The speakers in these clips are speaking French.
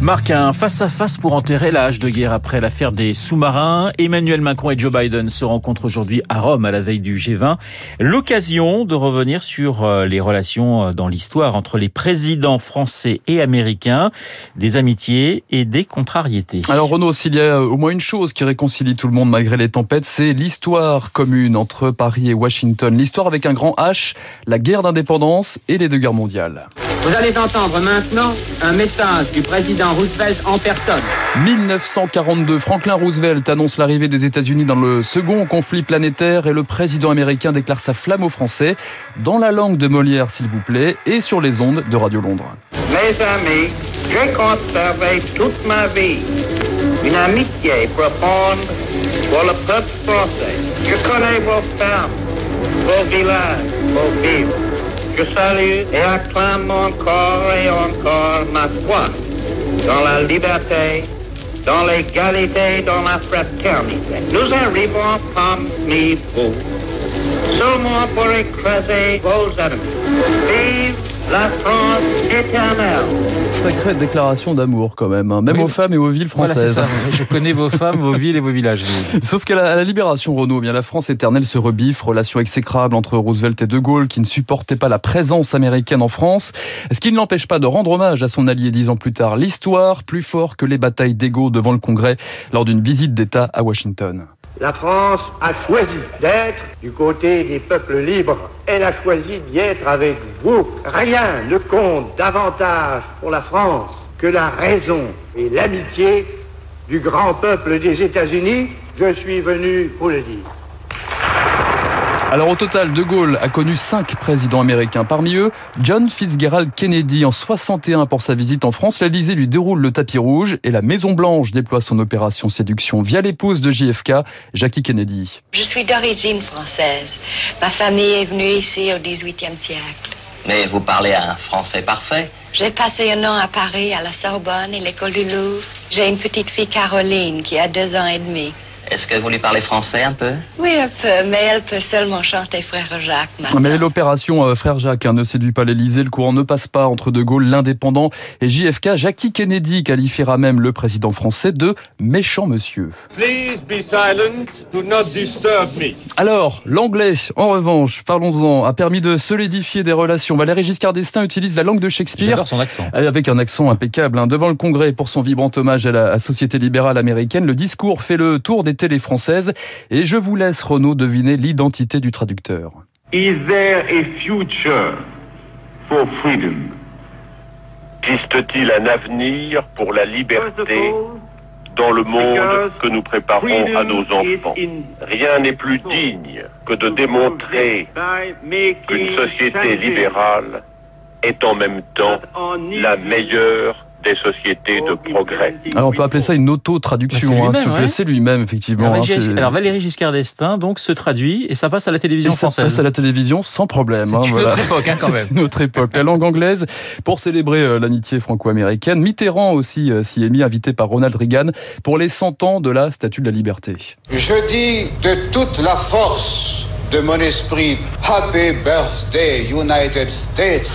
Marc, un face-à-face pour enterrer la hache de guerre après l'affaire des sous-marins. Emmanuel Macron et Joe Biden se rencontrent aujourd'hui à Rome à la veille du G20. L'occasion de revenir sur euh, les relations euh, dans l'histoire entre les présidents français et américains, des amitiés et des contrariétés. Alors Renaud, s'il y a au moins une chose qui réconcilie tout le monde malgré les tempêtes, c'est l'histoire commune entre Paris et Washington. L'histoire avec un grand H, la guerre d'indépendance et les deux guerres mondiales. Vous allez entendre maintenant un message du président Roosevelt en personne. 1942, Franklin Roosevelt annonce l'arrivée des États-Unis dans le second conflit planétaire et le président américain déclare sa flamme aux Français, dans la langue de Molière s'il vous plaît, et sur les ondes de Radio Londres. Mes amis, j'ai conservé toute ma vie une amitié profonde pour le peuple français. Je connais vos femmes, vos villages, vos villes. Je salue et acclame encore et encore ma foi dans la liberté, dans l'égalité, dans la fraternité. Nous arrivons parmi vous seulement pour écraser vos ennemis. Vive la France éternelle. Sacrée déclaration d'amour quand même, hein. même Oui. aux femmes et aux villes Voilà, c'est françaises. ça. Je connais vos femmes, vos villes et vos villages. Sauf qu'à la, libération, Renaud, eh bien la France éternelle se rebiffe, relation exécrable entre Roosevelt et De Gaulle, qui ne supportaient pas la présence américaine en France, ce qui ne l'empêche pas de rendre hommage à son allié dix ans plus tard. L'histoire, plus fort que les batailles d'ego devant le Congrès lors d'une visite d'État à Washington. La France a choisi d'être du côté des peuples libres. Elle a choisi d'y être avec vous. Rien ne compte davantage pour la France que la raison et l'amitié du grand peuple des États-Unis. Je suis venu pour le dire. Alors au total, De Gaulle a connu cinq présidents américains. Parmi eux, John Fitzgerald Kennedy en 61 pour sa visite en France. L'Élysée lui déroule le tapis rouge et la Maison Blanche déploie son opération séduction via l'épouse de JFK, Jackie Kennedy. Je suis d'origine française. Ma famille est venue ici au XVIIIe siècle. Mais vous parlez un français parfait. J'ai passé un an à Paris, à la Sorbonne et l'école du Louvre. J'ai une petite fille Caroline qui a deux ans et demi. Est-ce que vous lui parlez français un peu Oui, un peu, mais elle peut seulement chanter Frère Jacques. maintenant. Mais l'opération euh, Frère Jacques hein, ne séduit pas l'Élysée. Le courant ne passe pas entre De Gaulle, l'indépendant, et JFK. Jackie Kennedy qualifiera même le président français de méchant monsieur. Please be silent. Do not disturb me. Alors, l'anglais, en revanche, parlons-en, a permis de solidifier des relations. Valéry Giscard d'Estaing utilise la langue de Shakespeare. J'adore son accent. Avec un accent impeccable, hein. devant le Congrès pour son vibrant hommage à la Société libérale américaine, le discours fait le tour des télés françaises et je vous laisse Renaud deviner l'identité du traducteur. Is there a future for freedom? Existe-t-il un avenir pour la liberté dans le monde que nous préparons à nos enfants? Rien n'est plus digne que de démontrer qu'une société libérale est en même temps la meilleure des sociétés de Alors progrès. Ah, on peut appeler ça une Bah, auto-traduction. c'est hein, lui-même, ouais. C'est lui-même, effectivement. Alors, hein, alors, Valéry Giscard d'Estaing donc se traduit et ça passe à la Et télévision ça française. passe à la télévision sans problème. C'est hein, une voilà. autre époque hein, quand même. C'est une autre époque. La langue anglaise pour célébrer euh, l'amitié franco-américaine. Mitterrand aussi euh, s'y est mis, invité par Ronald Reagan pour les 100 ans de la Statue de la Liberté. Je dis de toute la force de mon esprit, Happy Birthday United States.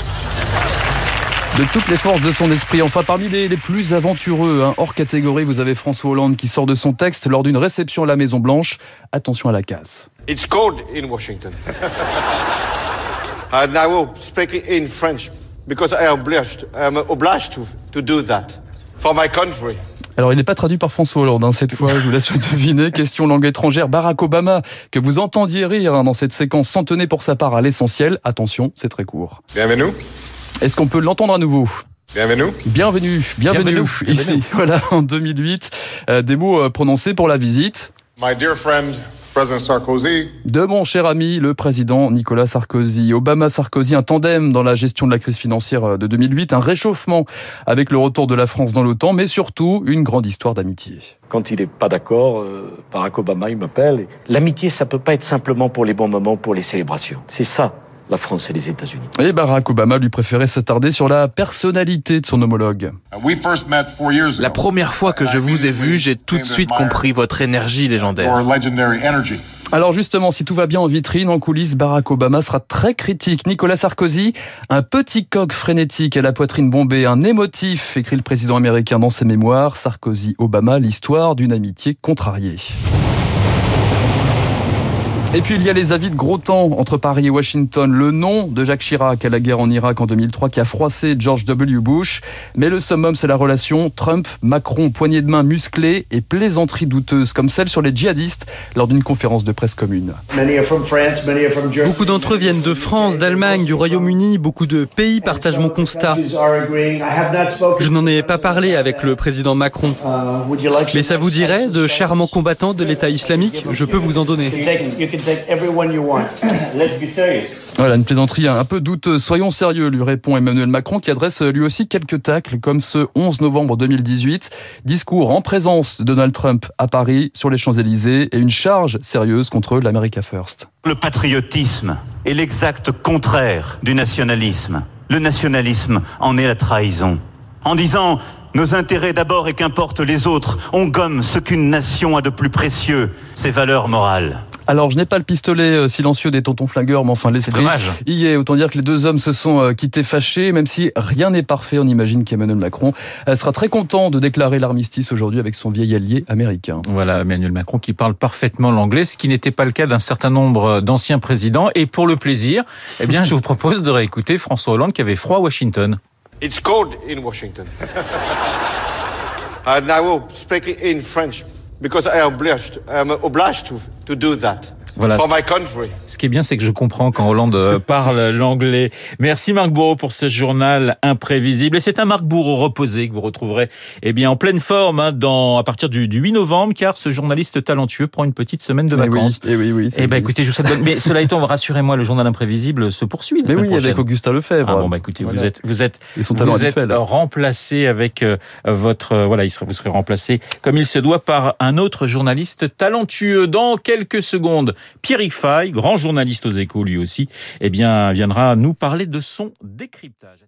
De toutes les forces de son esprit. Enfin, parmi les, les plus aventureux, hein, hors catégorie, vous avez François Hollande qui sort de son texte lors d'une réception à la Maison Blanche. Attention à la casse. It's cold in Washington. and I will speak in French because I am obliged, I am obliged to, to do that for my country. Alors, il n'est pas traduit par François Hollande, hein, cette fois, je vous laisse le deviner. Question langue étrangère, Barack Obama, que vous entendiez rire hein, dans cette séquence, s'en tenait pour sa part à l'essentiel. Attention, c'est très court. Bienvenue. Est-ce qu'on peut l'entendre à nouveau Bienvenue. Bienvenue, bienvenue, Bienvenue, ici, bienvenue. voilà, en 2008. Euh, des mots euh, prononcés pour la visite My dear friend, President Sarkozy, de mon cher ami, le président Nicolas Sarkozy. Obama-Sarkozy, un tandem dans la gestion de la crise financière euh, de 2008, un réchauffement avec le retour de la France dans l'OTAN, mais surtout une grande histoire d'amitié. Quand il n'est pas d'accord, Barack Obama, il m'appelle. L'amitié, ça peut pas être simplement pour les bons moments, pour les célébrations. C'est ça, la France et les États-Unis. Et Barack Obama lui préférait s'attarder sur la personnalité de son homologue. La première fois que je vous ai vu, j'ai tout de suite compris votre énergie légendaire. Alors justement, si tout va bien en vitrine, en coulisses, Barack Obama sera très critique. Nicolas Sarkozy, un petit coq frénétique à la poitrine bombée, un émotif, écrit le président américain dans ses mémoires. Sarkozy-Obama, l'histoire d'une amitié contrariée. Et puis il y a les avis de gros temps entre Paris et Washington. Le nom de Jacques Chirac à la guerre en Irak en 2003 qui a froissé George W. Bush. Mais le summum, c'est la relation Trump-Macron, poignée de main musclée et plaisanterie douteuse, comme celle sur les djihadistes lors d'une conférence de presse commune. Beaucoup d'entre eux viennent de France, d'Allemagne, du Royaume-Uni. Beaucoup de pays partagent mon constat. Je n'en ai pas parlé avec le président Macron. Mais ça vous dirait de charmants combattants de l'État islamique? Je peux vous en donner. Voilà, une plaisanterie un peu douteuse. Soyons sérieux, lui répond Emmanuel Macron, qui adresse lui aussi quelques tacles, comme ce 11 novembre 2018. Discours en présence de Donald Trump à Paris, sur les Champs-Élysées, et une charge sérieuse contre l'America First. Le patriotisme est l'exact contraire du nationalisme. Le nationalisme en est la trahison. En disant nos intérêts d'abord et qu'importe les autres, on gomme ce qu'une nation a de plus précieux, ses valeurs morales. Alors, je n'ai pas le pistolet euh, silencieux des tontons flingueurs, mais enfin l'esprit y est. Autant dire que les deux hommes se sont euh, quittés fâchés, même si rien n'est parfait. On imagine qu'Emmanuel Macron euh, sera très content de déclarer l'armistice aujourd'hui avec son vieil allié américain. Voilà, Emmanuel Macron qui parle parfaitement l'anglais, ce qui n'était pas le cas d'un certain nombre d'anciens présidents. Et pour le plaisir, eh bien, je vous propose de réécouter François Hollande qui avait froid à Washington. It's cold in Washington. And I will speak in French because I am obliged, I am obliged to, to do that. Voilà. For my country. Ce qui est bien, c'est que je comprends quand Hollande euh, parle l'anglais. Merci Marc Bourreau pour ce journal imprévisible. Et c'est un Marc Bourreau reposé que vous retrouverez eh bien, en pleine forme hein, dans, à partir du, du 8 novembre, car ce journaliste talentueux prend une petite semaine de Eh vacances. oui, eh oui, oui. Eh ben, écoutez, je vous souhaite bonne... Mais cela étant, rassurez-moi, le journal imprévisible se poursuit. La Mais oui, avec prochaine. Augustin Lefebvre. Ah bon, bah écoutez, vous êtes, vous êtes, Et vous êtes remplacé avec euh, votre, euh, voilà, il sera, vous serez remplacé comme il se doit par un autre journaliste talentueux. Dans quelques secondes, Pierrick Fay, grand journaliste aux échos lui aussi, eh bien, viendra nous parler de son décryptage.